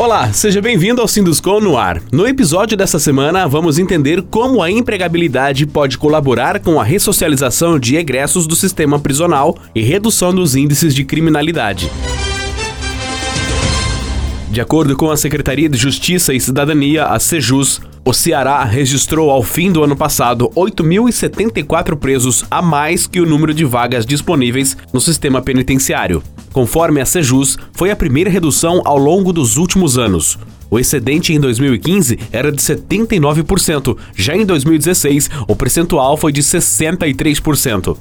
Olá, seja bem-vindo ao Sinduscom no ar. No episódio dessa semana, vamos entender como a empregabilidade pode colaborar com a ressocialização de egressos do sistema prisional e redução dos índices de criminalidade. De acordo com a Secretaria de Justiça e Cidadania, a Sejus, o Ceará registrou ao fim do ano passado 8.074 presos a mais que o número de vagas disponíveis no sistema penitenciário. Conforme a Sejus, foi a primeira redução ao longo dos últimos anos. O excedente em 2015 era de 79%, já em 2016 o percentual foi de 63%.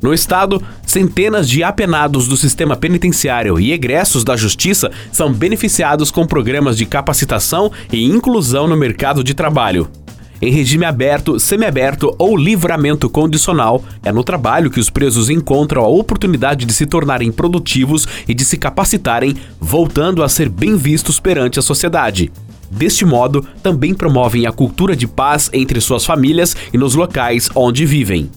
No estado, centenas de apenados do sistema penitenciário e egressos da justiça são beneficiados com programas de capacitação e inclusão no mercado de trabalho. Em regime aberto, semiaberto ou livramento condicional, é no trabalho que os presos encontram a oportunidade de se tornarem produtivos e de se capacitarem, voltando a ser bem vistos perante a sociedade. Deste modo, também promovem a cultura de paz entre suas famílias e nos locais onde vivem.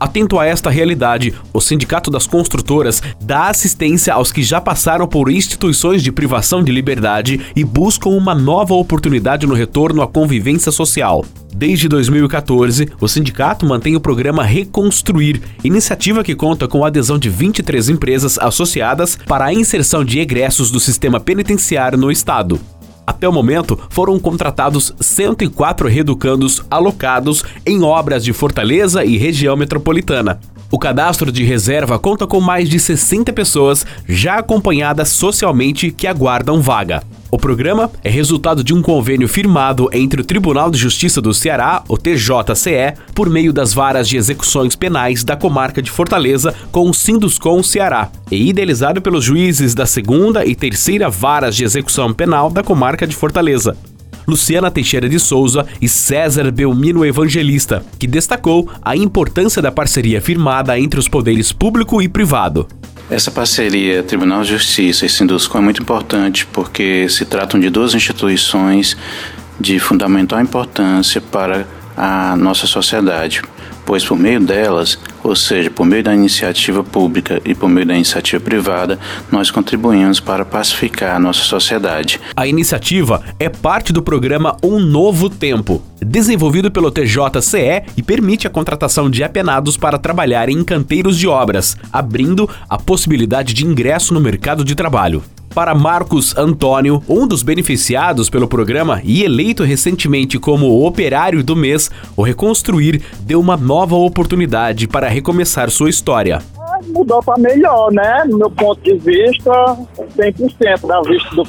Atento a esta realidade, o Sindicato das Construtoras dá assistência aos que já passaram por instituições de privação de liberdade e buscam uma nova oportunidade no retorno à convivência social. Desde 2014, o sindicato mantém o programa Reconstruir, iniciativa que conta com a adesão de 23 empresas associadas para a inserção de egressos do sistema penitenciário no estado. Até o momento, foram contratados 104 reeducandos alocados em obras de Fortaleza e região metropolitana. O cadastro de reserva conta com mais de 60 pessoas já acompanhadas socialmente que aguardam vaga. O programa é resultado de um convênio firmado entre o Tribunal de Justiça do Ceará, o TJCE, por meio das varas de execuções penais da comarca de Fortaleza com o Sinduscom Ceará, e idealizado pelos juízes da segunda e terceira varas de execução penal da comarca de Fortaleza. Luciana Teixeira de Souza e César Belmino Evangelista, que destacou a importância da parceria firmada entre os poderes público e privado. Essa parceria Tribunal de Justiça e Sinduscom é muito importante porque se tratam de duas instituições de fundamental importância para a nossa sociedade pois por meio delas, ou seja, por meio da iniciativa pública e por meio da iniciativa privada, nós contribuímos para pacificar a nossa sociedade. A iniciativa é parte do programa Um Novo Tempo, desenvolvido pelo TJCE e permite a contratação de apenados para trabalhar em canteiros de obras, abrindo a possibilidade de ingresso no mercado de trabalho. Para Marcos Antônio, um dos beneficiados pelo programa e eleito recentemente como operário do mês, o Reconstruir deu uma nova oportunidade para recomeçar sua história mudou para melhor, né? No meu ponto de vista, 100% da vista do,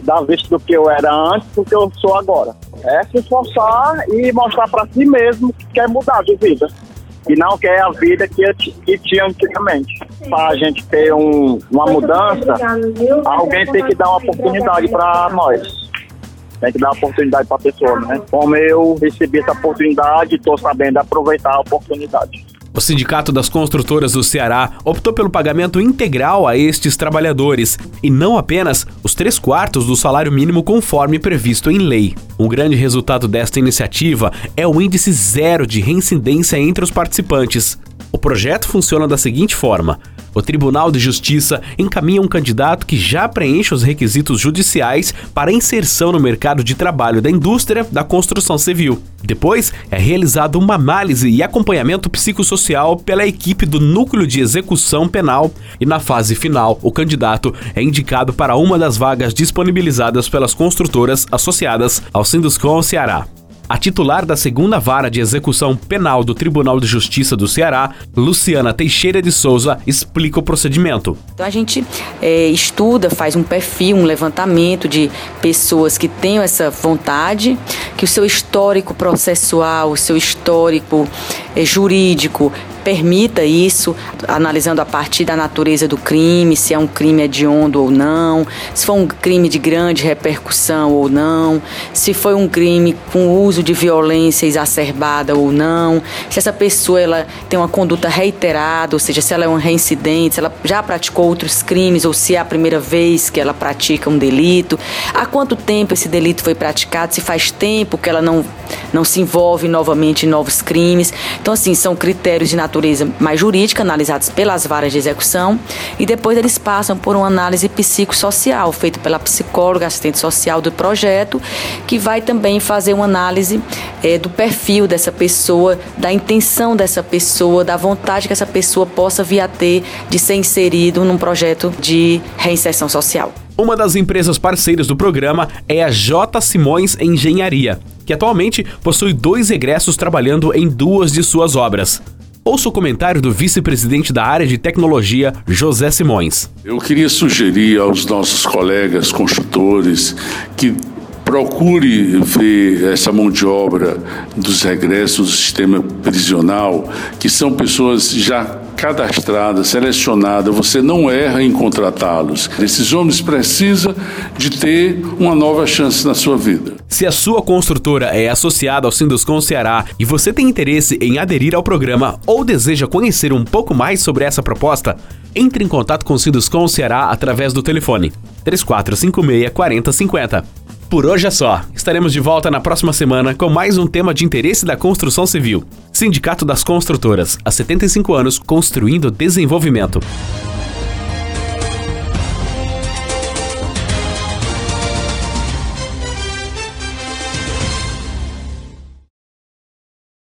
da vista do que eu era antes do que eu sou agora. É se esforçar e mostrar para si mesmo que quer mudar de vida e não quer a vida que, que tinha antigamente. Para a gente ter um, uma mudança, alguém tem que dar uma oportunidade para nós. Tem que dar uma oportunidade para a pessoa, né? Como eu recebi essa oportunidade, estou sabendo aproveitar a oportunidade. O Sindicato das Construtoras do Ceará optou pelo pagamento integral a estes trabalhadores e não apenas os três quartos do salário mínimo conforme previsto em lei. Um grande resultado desta iniciativa é o índice zero de reincidência entre os participantes. O projeto funciona da seguinte forma: o Tribunal de Justiça encaminha um candidato que já preenche os requisitos judiciais para inserção no mercado de trabalho da indústria da construção civil. Depois é realizada uma análise e acompanhamento psicossocial pela equipe do Núcleo de Execução Penal e na fase final o candidato é indicado para uma das vagas disponibilizadas pelas construtoras associadas ao Sinduscom Ceará. A titular da segunda vara de execução penal do Tribunal de Justiça do Ceará, Luciana Teixeira de Souza, explica o procedimento. Então a gente é, estuda, faz um perfil, um levantamento de pessoas que tenham essa vontade, que o seu histórico processual, o seu histórico é, jurídico permita isso, analisando a partir da natureza do crime, se é um crime hediondo ou não, se foi um crime de grande repercussão ou não, se foi um crime com uso de violência exacerbada ou não, se essa pessoa ela tem uma conduta reiterada, ou seja, se ela é um reincidente, se ela já praticou outros crimes ou se é a primeira vez que ela pratica um delito, há quanto tempo esse delito foi praticado, se faz tempo que ela não, não se envolve novamente em novos crimes. Então, assim, são critérios de natureza natureza mais jurídica, analisados pelas varas de execução, e depois eles passam por uma análise psicossocial, feita pela psicóloga, assistente social do projeto, que vai também fazer uma análise é, do perfil dessa pessoa, da intenção dessa pessoa, da vontade que essa pessoa possa vir a ter de ser inserido num projeto de reinserção social. Uma das empresas parceiras do programa é a J. Simões Engenharia, que atualmente possui dois egressos trabalhando em duas de suas obras. Ouça o comentário do vice-presidente da área de tecnologia, José Simões. Eu queria sugerir aos nossos colegas construtores que procure ver essa mão de obra dos regressos do sistema prisional, que são pessoas já cadastrada, selecionada, você não erra em contratá-los. Esses homens precisam de ter uma nova chance na sua vida. Se a sua construtora é associada ao Sinduscom Ceará e você tem interesse em aderir ao programa ou deseja conhecer um pouco mais sobre essa proposta, entre em contato com o Sinduscom Ceará através do telefone 3456 4050. Por hoje é só. Estaremos de volta na próxima semana com mais um tema de interesse da construção civil. Sindicato das Construtoras, há 75 anos construindo desenvolvimento.